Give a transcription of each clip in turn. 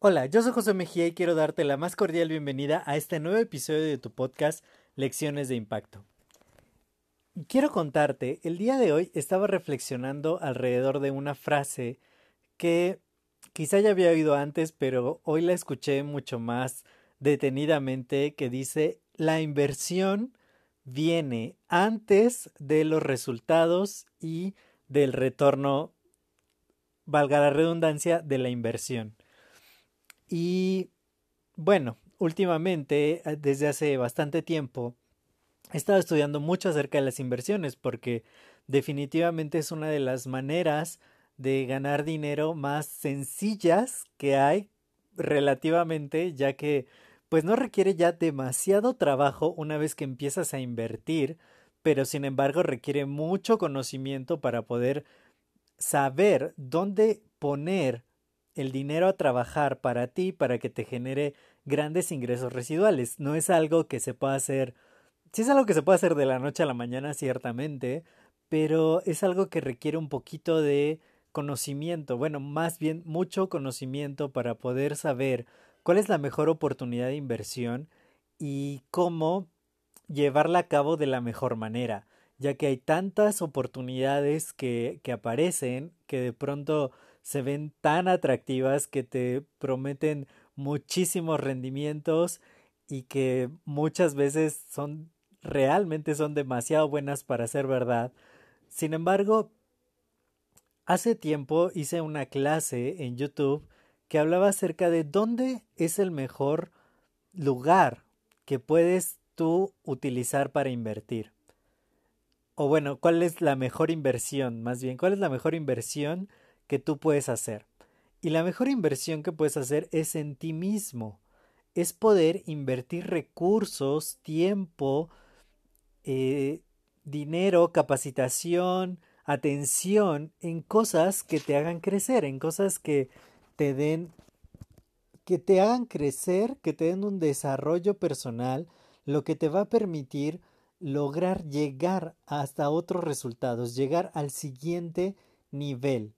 Hola, yo soy José Mejía y quiero darte la más cordial bienvenida a este nuevo episodio de tu podcast Lecciones de Impacto. Quiero contarte, el día de hoy estaba reflexionando alrededor de una frase que quizá ya había oído antes, pero hoy la escuché mucho más detenidamente, que dice, la inversión viene antes de los resultados y del retorno, valga la redundancia, de la inversión. Y bueno, últimamente, eh, desde hace bastante tiempo, he estado estudiando mucho acerca de las inversiones porque definitivamente es una de las maneras de ganar dinero más sencillas que hay relativamente, ya que pues no requiere ya demasiado trabajo una vez que empiezas a invertir, pero sin embargo requiere mucho conocimiento para poder saber dónde poner el dinero a trabajar para ti para que te genere grandes ingresos residuales. No es algo que se pueda hacer, sí es algo que se puede hacer de la noche a la mañana, ciertamente, pero es algo que requiere un poquito de conocimiento, bueno, más bien mucho conocimiento para poder saber cuál es la mejor oportunidad de inversión y cómo llevarla a cabo de la mejor manera, ya que hay tantas oportunidades que, que aparecen que de pronto se ven tan atractivas que te prometen muchísimos rendimientos y que muchas veces son realmente son demasiado buenas para ser verdad. Sin embargo, hace tiempo hice una clase en YouTube que hablaba acerca de dónde es el mejor lugar que puedes tú utilizar para invertir. O bueno, cuál es la mejor inversión, más bien, cuál es la mejor inversión que tú puedes hacer. Y la mejor inversión que puedes hacer es en ti mismo. Es poder invertir recursos, tiempo, eh, dinero, capacitación, atención en cosas que te hagan crecer, en cosas que te den, que te hagan crecer, que te den un desarrollo personal, lo que te va a permitir lograr llegar hasta otros resultados, llegar al siguiente nivel.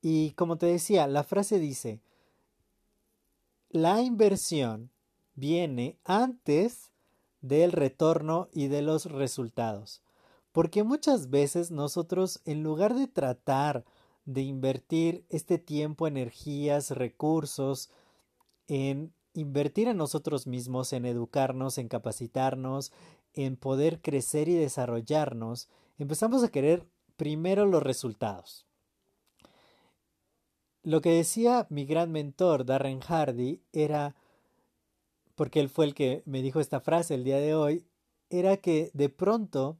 Y como te decía, la frase dice, la inversión viene antes del retorno y de los resultados. Porque muchas veces nosotros, en lugar de tratar de invertir este tiempo, energías, recursos, en invertir en nosotros mismos, en educarnos, en capacitarnos, en poder crecer y desarrollarnos, empezamos a querer primero los resultados. Lo que decía mi gran mentor, Darren Hardy, era, porque él fue el que me dijo esta frase el día de hoy, era que de pronto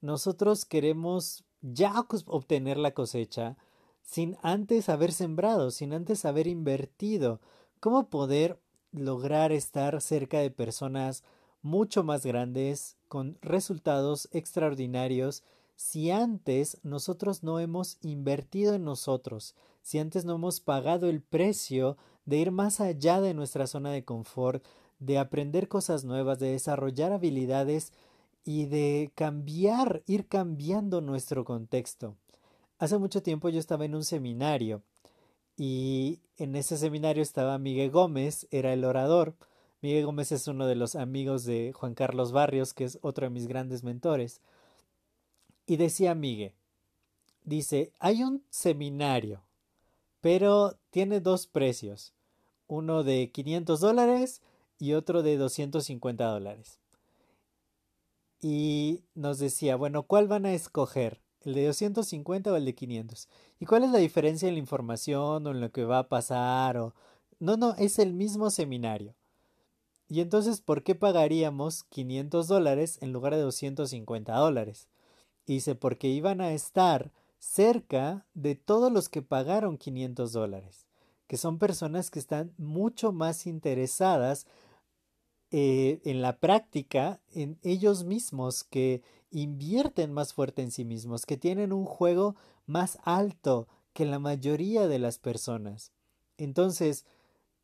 nosotros queremos ya obtener la cosecha sin antes haber sembrado, sin antes haber invertido. ¿Cómo poder lograr estar cerca de personas mucho más grandes, con resultados extraordinarios, si antes nosotros no hemos invertido en nosotros, si antes no hemos pagado el precio de ir más allá de nuestra zona de confort, de aprender cosas nuevas, de desarrollar habilidades y de cambiar, ir cambiando nuestro contexto. Hace mucho tiempo yo estaba en un seminario y en ese seminario estaba Miguel Gómez, era el orador. Miguel Gómez es uno de los amigos de Juan Carlos Barrios, que es otro de mis grandes mentores. Y decía Miguel, dice, hay un seminario pero tiene dos precios, uno de 500 dólares y otro de 250 dólares. Y nos decía, bueno, ¿cuál van a escoger? ¿El de 250 o el de 500? ¿Y cuál es la diferencia en la información o en lo que va a pasar? O... No, no, es el mismo seminario. Y entonces, ¿por qué pagaríamos 500 dólares en lugar de 250 dólares? dice, porque iban a estar cerca de todos los que pagaron 500 dólares, que son personas que están mucho más interesadas eh, en la práctica, en ellos mismos, que invierten más fuerte en sí mismos, que tienen un juego más alto que la mayoría de las personas. Entonces,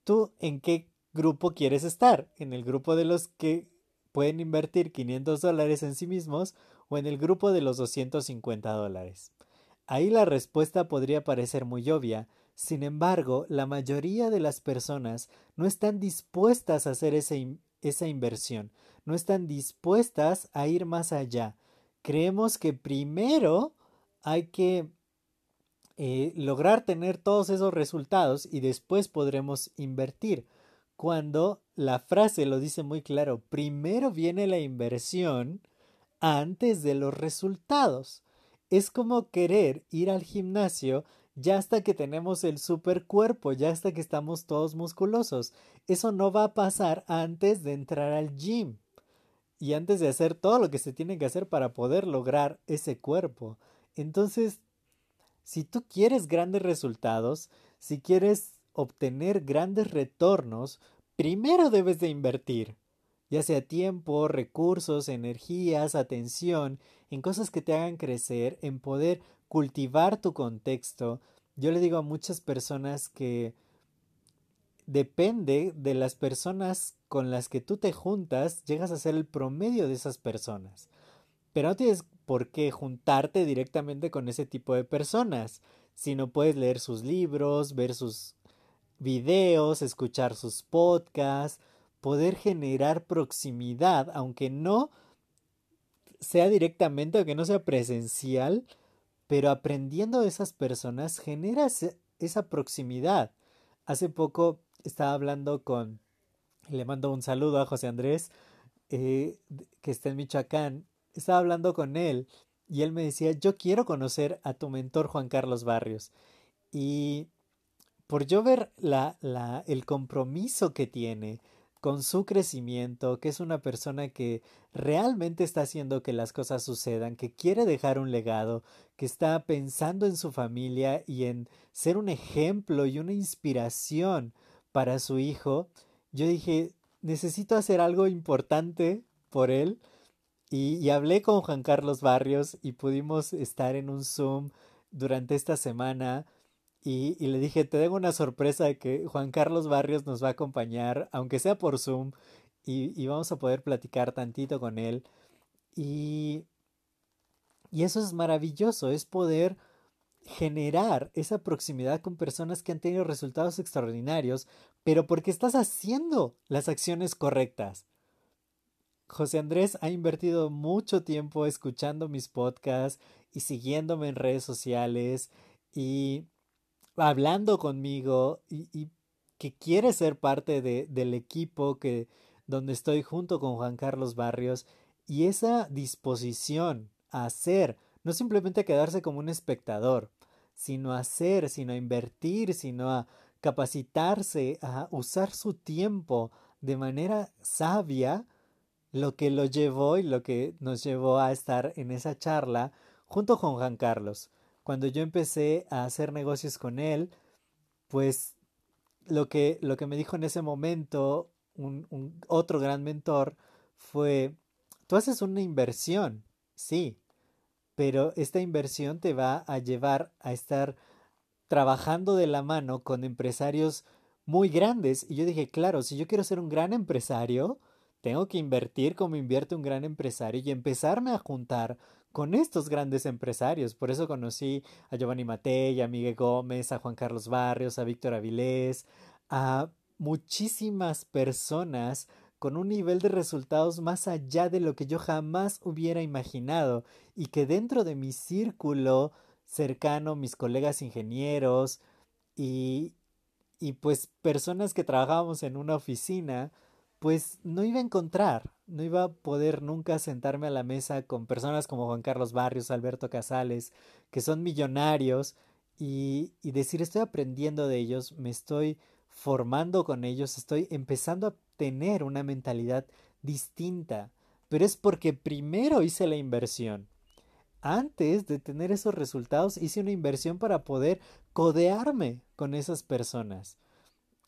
¿tú en qué grupo quieres estar? ¿En el grupo de los que pueden invertir 500 dólares en sí mismos o en el grupo de los 250 dólares? Ahí la respuesta podría parecer muy obvia, sin embargo, la mayoría de las personas no están dispuestas a hacer esa, esa inversión, no están dispuestas a ir más allá. Creemos que primero hay que eh, lograr tener todos esos resultados y después podremos invertir. Cuando la frase lo dice muy claro, primero viene la inversión antes de los resultados. Es como querer ir al gimnasio ya hasta que tenemos el super cuerpo, ya hasta que estamos todos musculosos. Eso no va a pasar antes de entrar al gym y antes de hacer todo lo que se tiene que hacer para poder lograr ese cuerpo. Entonces, si tú quieres grandes resultados, si quieres obtener grandes retornos, primero debes de invertir, ya sea tiempo, recursos, energías, atención, en cosas que te hagan crecer, en poder cultivar tu contexto. Yo le digo a muchas personas que depende de las personas con las que tú te juntas, llegas a ser el promedio de esas personas. Pero no tienes por qué juntarte directamente con ese tipo de personas, sino puedes leer sus libros, ver sus videos, escuchar sus podcasts, poder generar proximidad, aunque no sea directamente, aunque no sea presencial, pero aprendiendo de esas personas generas esa proximidad. Hace poco estaba hablando con, le mando un saludo a José Andrés, eh, que está en Michoacán, estaba hablando con él y él me decía, yo quiero conocer a tu mentor Juan Carlos Barrios. Y por yo ver la, el compromiso que tiene, con su crecimiento, que es una persona que realmente está haciendo que las cosas sucedan, que quiere dejar un legado, que está pensando en su familia y en ser un ejemplo y una inspiración para su hijo, yo dije, necesito hacer algo importante por él. Y, hablé con Juan Carlos Barrios y pudimos estar en un Zoom durante esta semana y, le dije, te tengo una sorpresa de que Juan Carlos Barrios nos va a acompañar, aunque sea por Zoom, y, vamos a poder platicar tantito con él. Y, y eso es maravilloso, es poder generar esa proximidad con personas que han tenido resultados extraordinarios, pero porque estás haciendo las acciones correctas. José Andrés ha invertido mucho tiempo escuchando mis podcasts y siguiéndome en redes sociales y hablando conmigo y, que quiere ser parte de, del equipo que donde estoy junto con Juan Carlos Barrios y esa disposición a hacer, no simplemente quedarse como un espectador, sino a hacer, sino a invertir, sino a capacitarse, a usar su tiempo de manera sabia, lo que lo llevó y lo que nos llevó a estar en esa charla junto con Juan Carlos cuando yo empecé a hacer negocios con él, pues lo que, lo que me dijo en ese momento un, otro gran mentor fue, tú haces una inversión, sí, pero esta inversión te va a llevar a estar trabajando de la mano con empresarios muy grandes. Y yo dije, claro, si yo quiero ser un gran empresario, tengo que invertir como invierte un gran empresario y empezarme a juntar con estos grandes empresarios. Por eso conocí a Giovanni Matei, a Miguel Gómez, a Juan Carlos Barrios, a Víctor Avilés, a muchísimas personas con un nivel de resultados más allá de lo que yo jamás hubiera imaginado y que dentro de mi círculo cercano, mis colegas ingenieros y, y pues personas que trabajábamos en una oficina, pues no iba a encontrar, no iba a poder nunca sentarme a la mesa con personas como Juan Carlos Barrios, Alberto Casales, que son millonarios, y, decir estoy aprendiendo de ellos, me estoy formando con ellos, estoy empezando a tener una mentalidad distinta, pero es porque primero hice la inversión. antes de tener esos resultados hice una inversión para poder codearme con esas personas.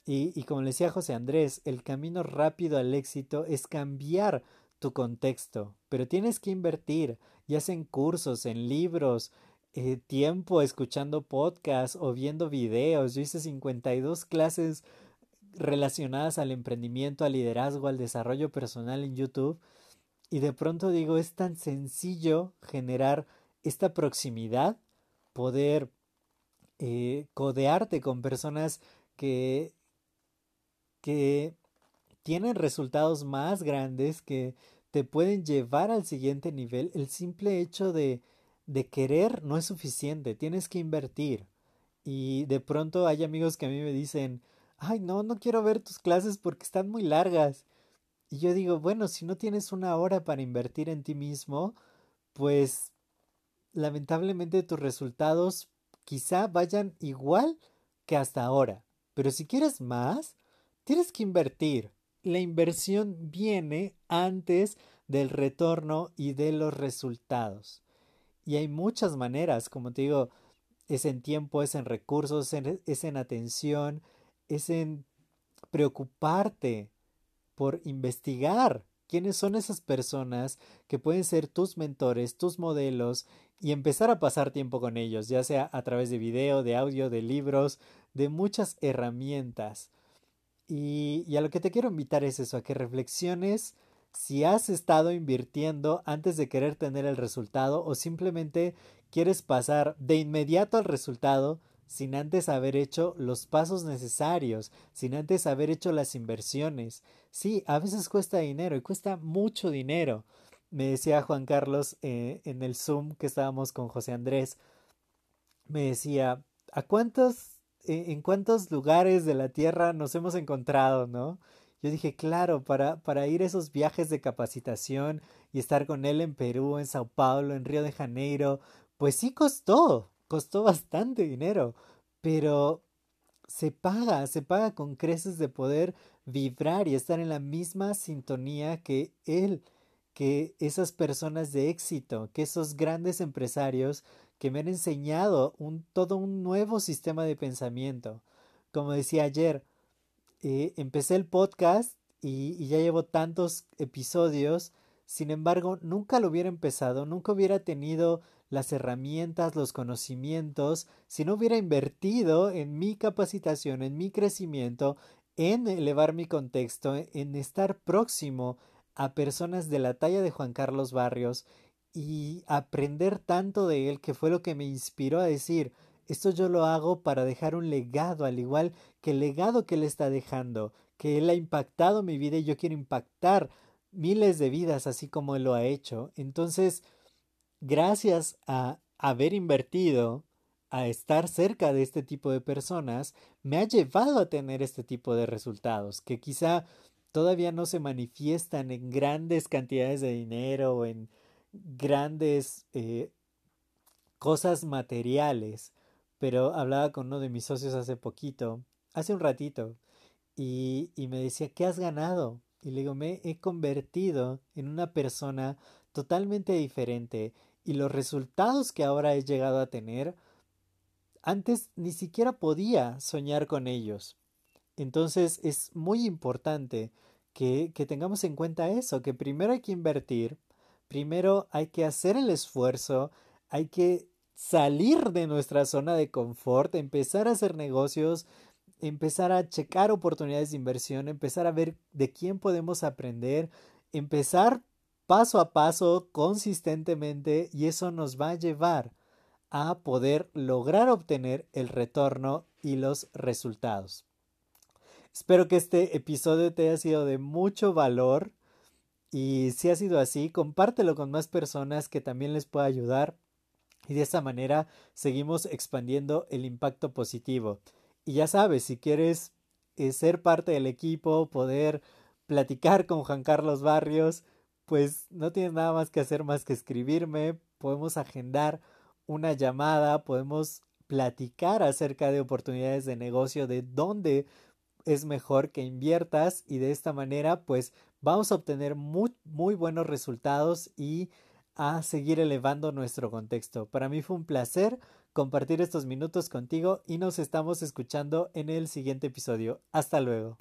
Y, como le decía José Andrés, el camino rápido al éxito es cambiar tu contexto, pero tienes que invertir, ya sea en cursos, en libros, eh, tiempo escuchando podcasts o viendo videos. Yo hice 52 clases relacionadas al emprendimiento, al liderazgo, al desarrollo personal en YouTube. Y de pronto digo, es tan sencillo generar esta proximidad, poder eh, codearte con personas que, que tienen resultados más grandes, que te pueden llevar al siguiente nivel. El simple hecho de, de querer no es suficiente, tienes que invertir. Y de pronto hay amigos que a mí me dicen, ay, no, no quiero ver tus clases porque están muy largas. Y yo digo, bueno, si no tienes una hora para invertir en ti mismo, pues lamentablemente tus resultados quizá vayan igual que hasta ahora. Pero si quieres más, tienes que invertir. La inversión viene antes del retorno y de los resultados. Y hay muchas maneras, como te digo, es en tiempo, es en recursos, es en atención, es en preocuparte por investigar quiénes son esas personas que pueden ser tus mentores, tus modelos y empezar a pasar tiempo con ellos, ya sea a través de video, de audio, de libros, de muchas herramientas. Y, a lo que te quiero invitar es eso, a que reflexiones si has estado invirtiendo antes de querer tener el resultado o simplemente quieres pasar de inmediato al resultado sin antes haber hecho los pasos necesarios, sin antes haber hecho las inversiones. Sí, a veces cuesta dinero y cuesta mucho dinero. Me decía Juan Carlos eh, en el Zoom que estábamos con José Andrés, me decía, ¿a cuántos, en cuántos lugares de la Tierra nos hemos encontrado, no? Yo dije, claro, para, para ir a esos viajes de capacitación y estar con él en Perú, en Sao Paulo, en Río de Janeiro, pues sí costó, costó bastante dinero, pero se paga, se paga con creces de poder vibrar y estar en la misma sintonía que él, que esas personas de éxito, que esos grandes empresarios que me han enseñado un, todo un nuevo sistema de pensamiento. Como decía ayer, eh, empecé el podcast y, y ya llevo tantos episodios, sin embargo, nunca lo hubiera empezado, nunca hubiera tenido las herramientas, los conocimientos, si no hubiera invertido en mi capacitación, en mi crecimiento, en elevar mi contexto, en estar próximo a personas de la talla de Juan Carlos Barrios y aprender tanto de él que fue lo que me inspiró a decir esto yo lo hago para dejar un legado, al igual que el legado que él está dejando, que él ha impactado mi vida y yo quiero impactar miles de vidas así como él lo ha hecho. Entonces, gracias a haber invertido, a estar cerca de este tipo de personas, me ha llevado a tener este tipo de resultados, que quizá todavía no se manifiestan en grandes cantidades de dinero o en grandes eh, cosas materiales. Pero hablaba con uno de mis socios hace poquito, hace un ratito, y, y me decía, ¿qué has ganado? Y le digo, me he convertido en una persona totalmente diferente y los resultados que ahora he llegado a tener, antes ni siquiera podía soñar con ellos. Entonces es muy importante que, que tengamos en cuenta eso, que primero hay que invertir, primero hay que hacer el esfuerzo, hay que salir de nuestra zona de confort, empezar a hacer negocios, empezar a checar oportunidades de inversión, empezar a ver de quién podemos aprender, empezar paso a paso, consistentemente, y eso nos va a llevar a poder lograr obtener el retorno y los resultados. Espero que este episodio te haya sido de mucho valor y si ha sido así, compártelo con más personas que también les pueda ayudar y de esta manera seguimos expandiendo el impacto positivo. Y ya sabes, si quieres eh, ser parte del equipo, poder platicar con Juan Carlos Barrios, pues no tienes nada más que hacer más que escribirme, podemos agendar una llamada, podemos platicar acerca de oportunidades de negocio, de dónde es mejor que inviertas y de esta manera pues vamos a obtener muy, buenos resultados y a seguir elevando nuestro contexto. Para mí fue un placer compartir estos minutos contigo y nos estamos escuchando en el siguiente episodio. Hasta luego.